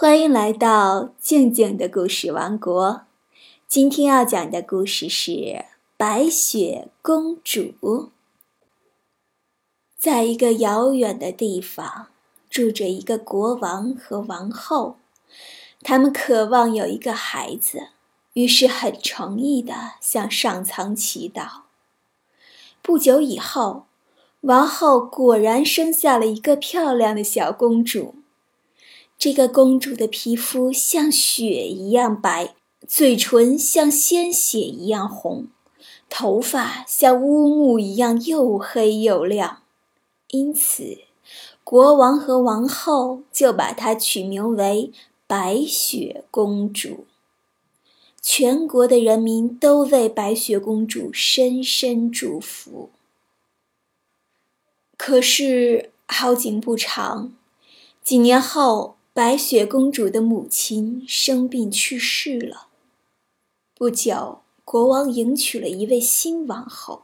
欢迎来到静静的故事王国。今天要讲的故事是《白雪公主》。在一个遥远的地方，住着一个国王和王后，他们渴望有一个孩子，于是很诚意地向上苍祈祷。不久以后，王后果然生下了一个漂亮的小公主。这个公主的皮肤像雪一样白，嘴唇像鲜血一样红，头发像乌木一样又黑又亮，因此，国王和王后就把她取名为白雪公主。全国的人民都为白雪公主深深祝福。可是好景不长，几年后。白雪公主的母亲生病去世了。不久，国王迎娶了一位新王后。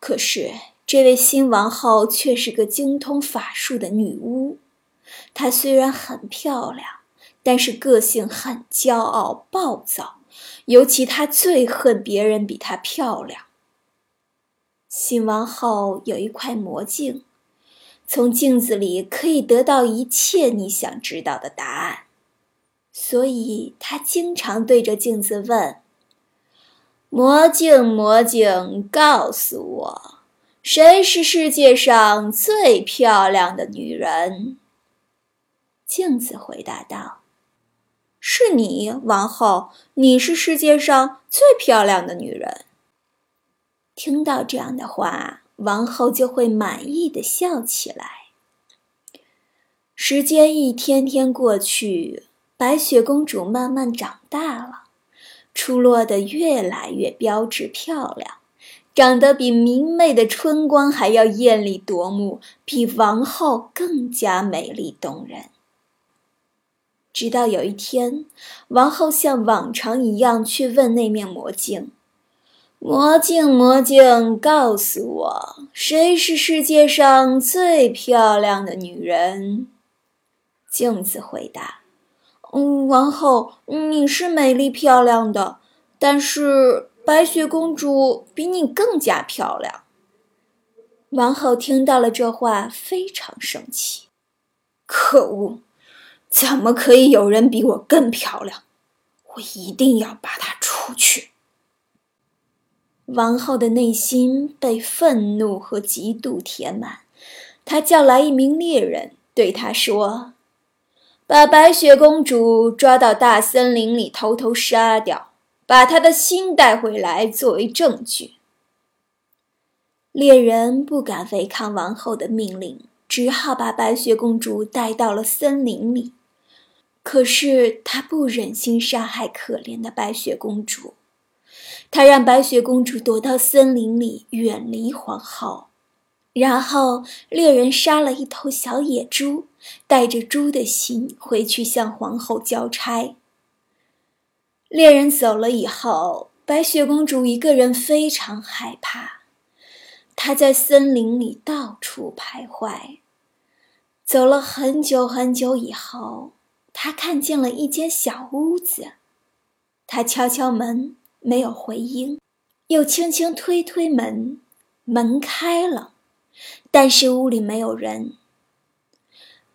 可是，这位新王后却是个精通法术的女巫。她虽然很漂亮，但是个性很骄傲暴躁，尤其她最恨别人比她漂亮。新王后有一块魔镜。从镜子里可以得到一切你想知道的答案，所以他经常对着镜子问：“魔镜，魔镜，告诉我，谁是世界上最漂亮的女人？”镜子回答道：“是你，王后，你是世界上最漂亮的女人。”听到这样的话。王后就会满意的笑起来。时间一天天过去，白雪公主慢慢长大了，出落得越来越标致漂亮，长得比明媚的春光还要艳丽夺目，比王后更加美丽动人。直到有一天，王后像往常一样去问那面魔镜。魔镜，魔镜，告诉我，谁是世界上最漂亮的女人？镜子回答：“嗯，王后，你是美丽漂亮的，但是白雪公主比你更加漂亮。”王后听到了这话，非常生气。可恶，怎么可以有人比我更漂亮？我一定要把她出去。王后的内心被愤怒和嫉妒填满，她叫来一名猎人，对他说：“把白雪公主抓到大森林里，偷偷杀掉，把她的心带回来作为证据。”猎人不敢违抗王后的命令，只好把白雪公主带到了森林里。可是他不忍心杀害可怜的白雪公主。他让白雪公主躲到森林里，远离皇后。然后猎人杀了一头小野猪，带着猪的心回去向皇后交差。猎人走了以后，白雪公主一个人非常害怕，她在森林里到处徘徊。走了很久很久以后，她看见了一间小屋子，她敲敲门。没有回音，又轻轻推推门，门开了，但是屋里没有人。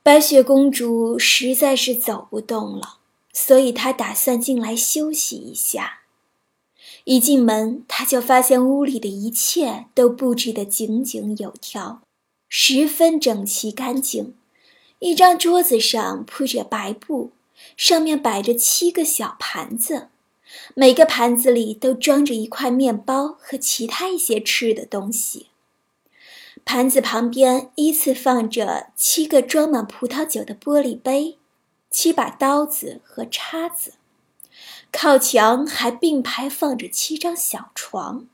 白雪公主实在是走不动了，所以她打算进来休息一下。一进门，她就发现屋里的一切都布置得井井有条，十分整齐干净。一张桌子上铺着白布，上面摆着七个小盘子。每个盘子里都装着一块面包和其他一些吃的东西。盘子旁边依次放着七个装满葡萄酒的玻璃杯，七把刀子和叉子。靠墙还并排放着七张小床。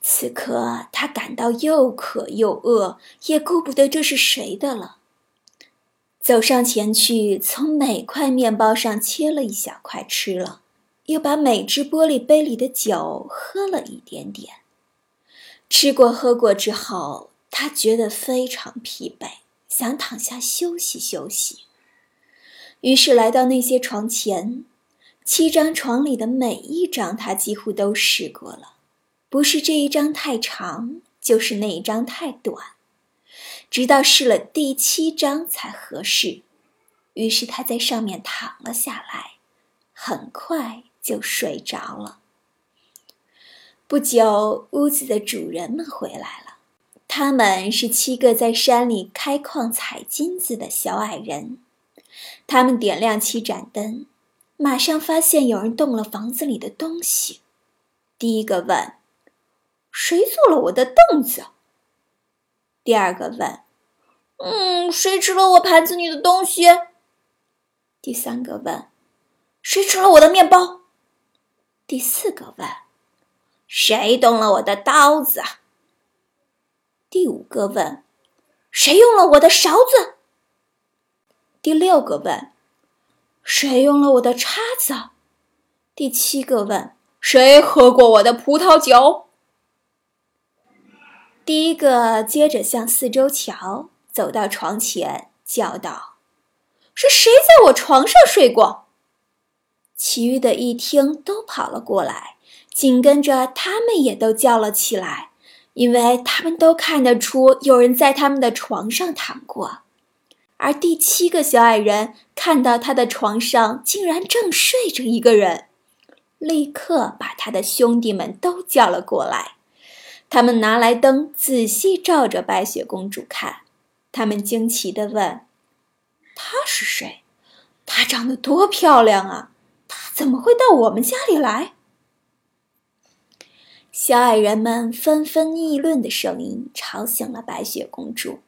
此刻他感到又渴又饿，也顾不得这是谁的了。走上前去，从每块面包上切了一小块吃了。又把每只玻璃杯里的酒喝了一点点。吃过喝过之后，他觉得非常疲惫，想躺下休息休息。于是来到那些床前，七张床里的每一张他几乎都试过了，不是这一张太长，就是那一张太短，直到试了第七张才合适。于是他在上面躺了下来，很快就睡着了。不久，屋子的主人们回来了，他们是七个在山里开矿采金子的小矮人。他们点亮七盏灯，马上发现有人动了房子里的东西。第一个问：“谁坐了我的凳子？”第二个问：“嗯，谁吃了我盘子里的东西？”第三个问：“谁吃了我的面包？”第四个问：“谁动了我的刀子？”第五个问：“谁用了我的勺子？”第六个问：“谁用了我的叉子？”第七个问：“谁喝过我的葡萄酒？”第一个接着向四周瞧，走到床前，叫道：“是谁在我床上睡过？”其余的一听，都跑了过来，紧跟着他们也都叫了起来，因为他们都看得出有人在他们的床上躺过。而第七个小矮人看到他的床上竟然正睡着一个人，立刻把他的兄弟们都叫了过来。他们拿来灯，仔细照着白雪公主看。他们惊奇地问：“她是谁？她长得多漂亮啊！怎么会到我们家里来？”小矮人们纷纷议论的声音吵醒了白雪公主。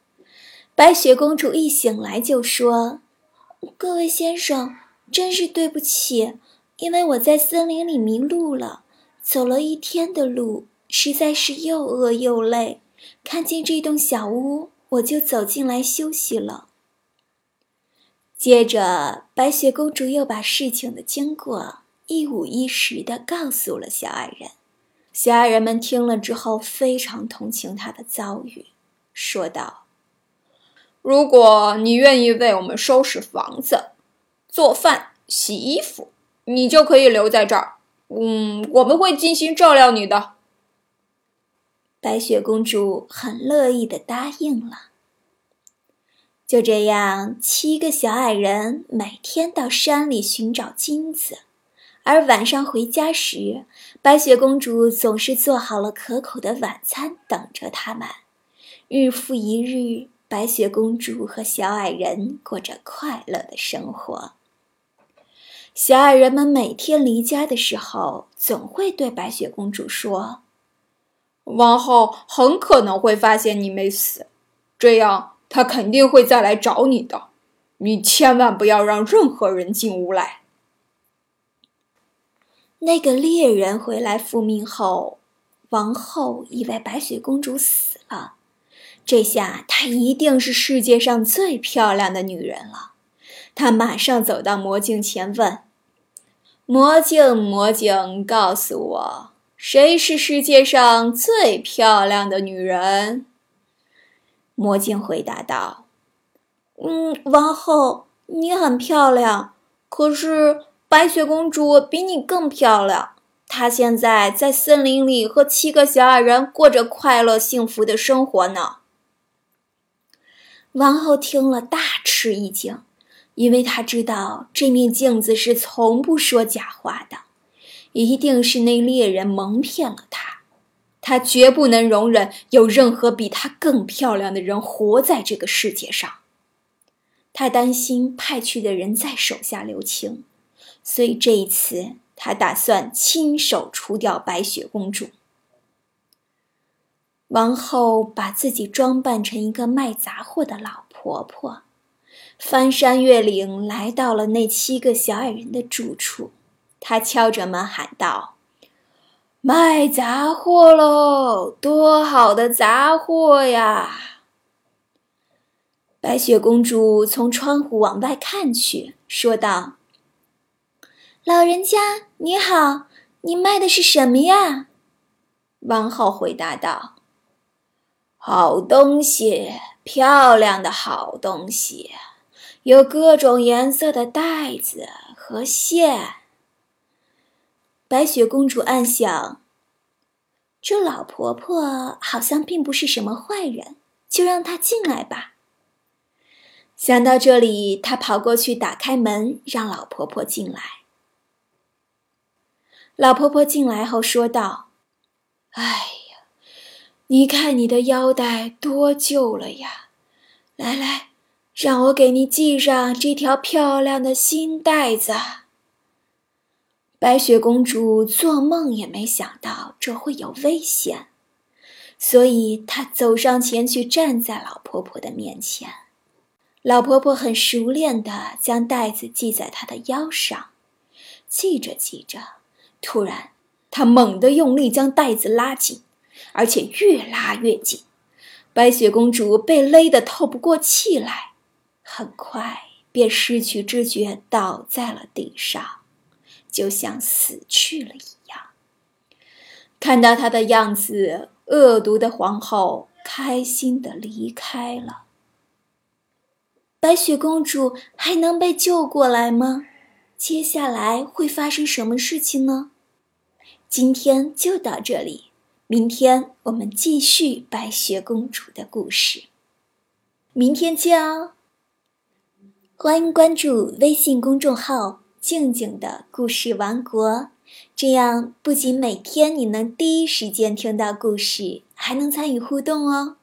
白雪公主一醒来就说：“各位先生，真是对不起，因为我在森林里迷路了，走了一天的路，实在是又饿又累。看见这栋小屋，我就走进来休息了。”接着，白雪公主又把事情的经过一五一十地告诉了小矮人。小矮人们听了之后，非常同情她的遭遇，说道。如果你愿意为我们收拾房子、做饭、洗衣服，你就可以留在这儿。嗯，我们会尽心照料你的。白雪公主很乐意的答应了。就这样，七个小矮人每天到山里寻找金子，而晚上回家时，白雪公主总是做好了可口的晚餐等着他们。日复一日。白雪公主和小矮人过着快乐的生活。小矮人们每天离家的时候，总会对白雪公主说：“王后很可能会发现你没死，这样他肯定会再来找你的。你千万不要让任何人进屋来。”那个猎人回来复命后，王后以为白雪公主死了。这下她一定是世界上最漂亮的女人了。她马上走到魔镜前问：“魔镜，魔镜，告诉我，谁是世界上最漂亮的女人？”魔镜回答道：“嗯，王后，你很漂亮，可是白雪公主比你更漂亮。她现在在森林里和七个小矮人过着快乐幸福的生活呢。”王后听了，大吃一惊，因为她知道这面镜子是从不说假话的，一定是那猎人蒙骗了她。她绝不能容忍有任何比她更漂亮的人活在这个世界上。她担心派去的人在手下留情，所以这一次，她打算亲手除掉白雪公主。王后把自己装扮成一个卖杂货的老婆婆，翻山越岭来到了那七个小矮人的住处。她敲着门喊道：“卖杂货喽！多好的杂货呀！”白雪公主从窗户往外看去，说道：“老人家你好，你卖的是什么呀？”王后回答道。好东西，漂亮的好东西，有各种颜色的袋子和线。白雪公主暗想：这老婆婆好像并不是什么坏人，就让她进来吧。想到这里，她跑过去打开门，让老婆婆进来。老婆婆进来后说道：“哎呀，你看你的腰带多旧了呀！来来，让我给你系上这条漂亮的新带子。”白雪公主做梦也没想到这会有危险，所以她走上前去，站在老婆婆的面前。老婆婆很熟练地将袋子系在她的腰上，系着系着。突然，他猛地用力将袋子拉紧，而且越拉越紧。白雪公主被勒得透不过气来，很快便失去知觉，倒在了地上，就像死去了一样。看到她的样子，恶毒的皇后开心地离开了。白雪公主还能被救过来吗？接下来会发生什么事情呢？今天就到这里，明天我们继续白雪公主的故事。明天见哦！欢迎关注微信公众号“静静的故事王国”，这样不仅每天你能第一时间听到故事，还能参与互动哦。